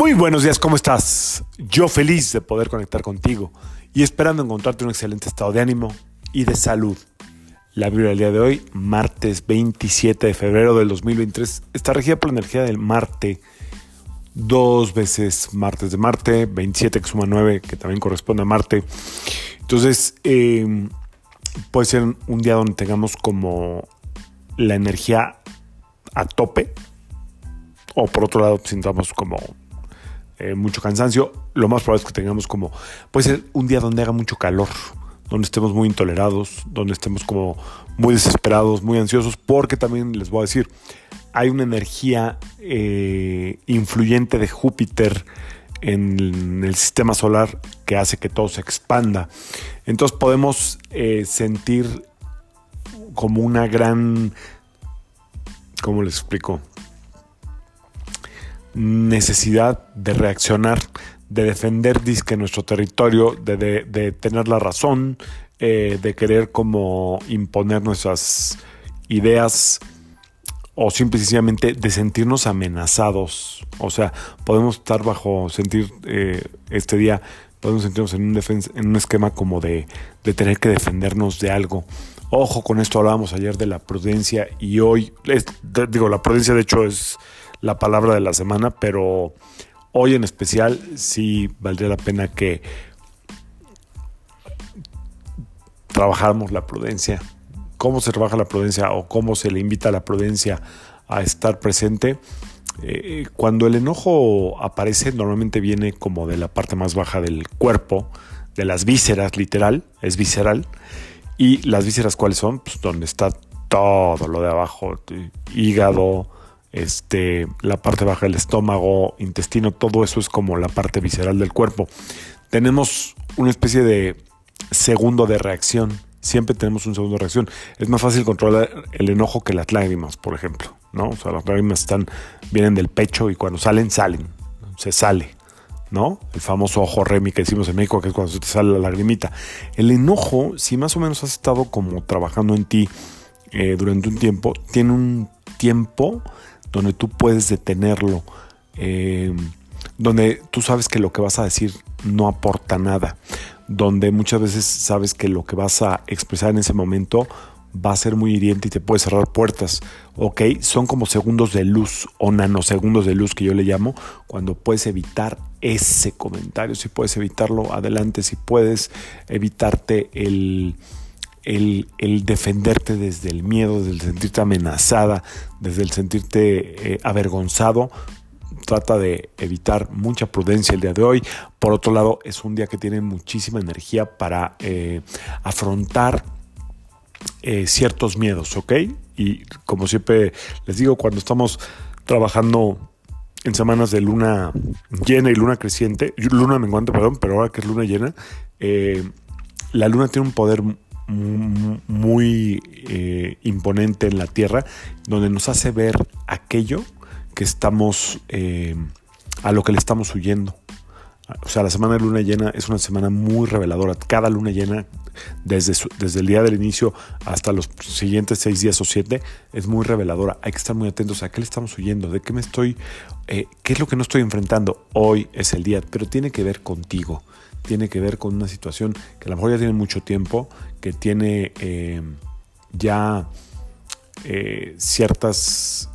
Muy buenos días, ¿cómo estás? Yo feliz de poder conectar contigo y esperando encontrarte un excelente estado de ánimo y de salud. La Biblia del día de hoy, martes 27 de febrero del 2023, está regida por la energía del Marte. Dos veces martes de Marte, 27 que suma 9, que también corresponde a Marte. Entonces, eh, puede ser un día donde tengamos como la energía a tope, o por otro lado sintamos como eh, mucho cansancio, lo más probable es que tengamos como, puede ser un día donde haga mucho calor, donde estemos muy intolerados, donde estemos como muy desesperados, muy ansiosos, porque también les voy a decir, hay una energía eh, influyente de Júpiter en el sistema solar que hace que todo se expanda. Entonces podemos eh, sentir como una gran, ¿cómo les explico? Necesidad de reaccionar, de defender disque nuestro territorio, de, tener la razón, eh, de querer como imponer nuestras ideas o simplemente de sentirnos amenazados. O sea, podemos estar bajo, sentir eh, este día, podemos sentirnos en un, en un esquema como de tener que defendernos de algo. Ojo con esto, hablábamos ayer de la prudencia y hoy, digo, la prudencia de hecho es la palabra de la semana, pero hoy en especial sí valdría la pena que trabajáramos la prudencia. ¿Cómo se trabaja la prudencia o cómo se le invita a la prudencia a estar presente? Eh, cuando el enojo aparece, normalmente viene como de la parte más baja del cuerpo, de las vísceras, literal, es visceral. ¿Y las vísceras cuáles son? Pues donde está todo lo de abajo, hígado, este, la parte baja del estómago, intestino, todo eso es como la parte visceral del cuerpo. Tenemos una especie de segundo de reacción. Siempre tenemos un segundo de reacción. Es más fácil controlar el enojo que las lágrimas, por ejemplo. ¿no? O sea, las lágrimas están, vienen del pecho y cuando salen, salen. Se sale. ¿no? El famoso ojo remi que decimos en México, que es cuando se te sale la lagrimita. El enojo, si más o menos has estado como trabajando en ti eh, durante un tiempo, tiene un tiempo donde tú puedes detenerlo, eh, donde tú sabes que lo que vas a decir no aporta nada, donde muchas veces sabes que lo que vas a expresar en ese momento va a ser muy hiriente y te puede cerrar puertas, ¿ok? Son como segundos de luz o nanosegundos de luz que yo le llamo, cuando puedes evitar ese comentario, si puedes evitarlo, adelante, si puedes evitarte el el, defenderte desde el miedo, desde el sentirte amenazada, desde el sentirte eh, avergonzado. Trata de evitar mucha prudencia el día de hoy. Por otro lado, es un día que tiene muchísima energía para eh, afrontar eh, ciertos miedos, ¿ok? Y como siempre les digo, cuando estamos trabajando en semanas de luna llena y luna creciente, luna menguante, perdón, pero ahora que es luna llena, la luna tiene un poder muy eh, imponente en la Tierra, donde nos hace ver aquello que estamos, eh, a lo que le estamos huyendo. O sea, la semana de luna llena es una semana muy reveladora. Cada luna llena, desde, desde el día del inicio hasta los siguientes seis días o siete, es muy reveladora. Hay que estar muy atentos a qué le estamos huyendo, de qué me estoy, eh, qué es lo que no estoy enfrentando. Hoy es el día, pero tiene que ver contigo tiene que ver con una situación que a lo mejor ya tiene mucho tiempo, que tiene eh, ya eh, ciertas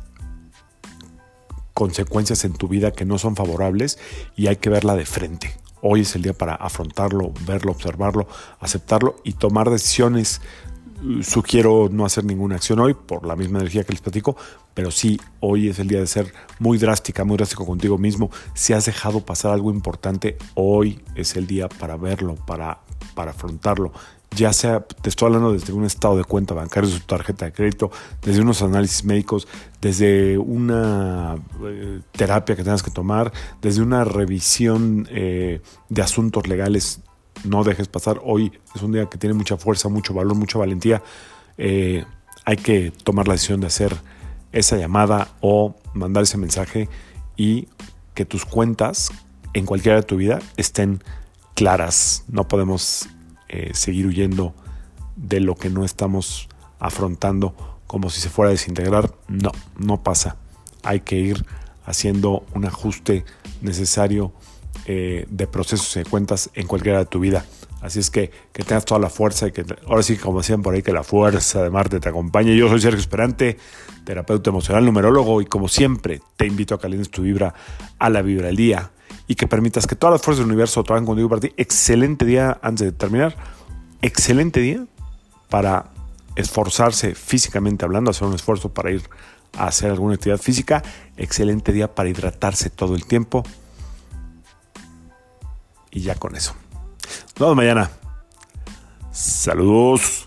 consecuencias en tu vida que no son favorables y hay que verla de frente. Hoy es el día para afrontarlo, verlo, observarlo, aceptarlo y tomar decisiones sugiero no hacer ninguna acción hoy por la misma energía que les platico, pero sí, hoy es el día de ser muy drástica, muy drástico contigo mismo. Si has dejado pasar algo importante, hoy es el día para verlo, para, para afrontarlo. Ya sea, te estoy hablando desde un estado de cuenta bancaria, de tu tarjeta de crédito, desde unos análisis médicos, desde una eh, terapia que tengas que tomar, desde una revisión eh, de asuntos legales no dejes pasar. Hoy es un día que tiene mucha fuerza, mucho valor, mucha valentía. Eh, hay que tomar la decisión de hacer esa llamada o mandar ese mensaje y que tus cuentas en cualquiera de tu vida estén claras. No podemos eh, seguir huyendo de lo que no estamos afrontando como si se fuera a desintegrar. No, no pasa. Hay que ir haciendo un ajuste necesario eh, de procesos y cuentas en cualquiera de tu vida. Así es que que tengas toda la fuerza y que ahora sí, como decían por ahí, que la fuerza de Marte te acompañe. Yo soy Sergio Esperante, terapeuta emocional, numerólogo, y como siempre, te invito a que alines tu vibra a la vibra del día y que permitas que todas las fuerzas del universo trabajen contigo para ti. Excelente día antes de terminar. Excelente día para esforzarse físicamente hablando, hacer un esfuerzo para ir a hacer alguna actividad física. Excelente día para hidratarse todo el tiempo. Y ya con eso. Nos vemos mañana. Saludos.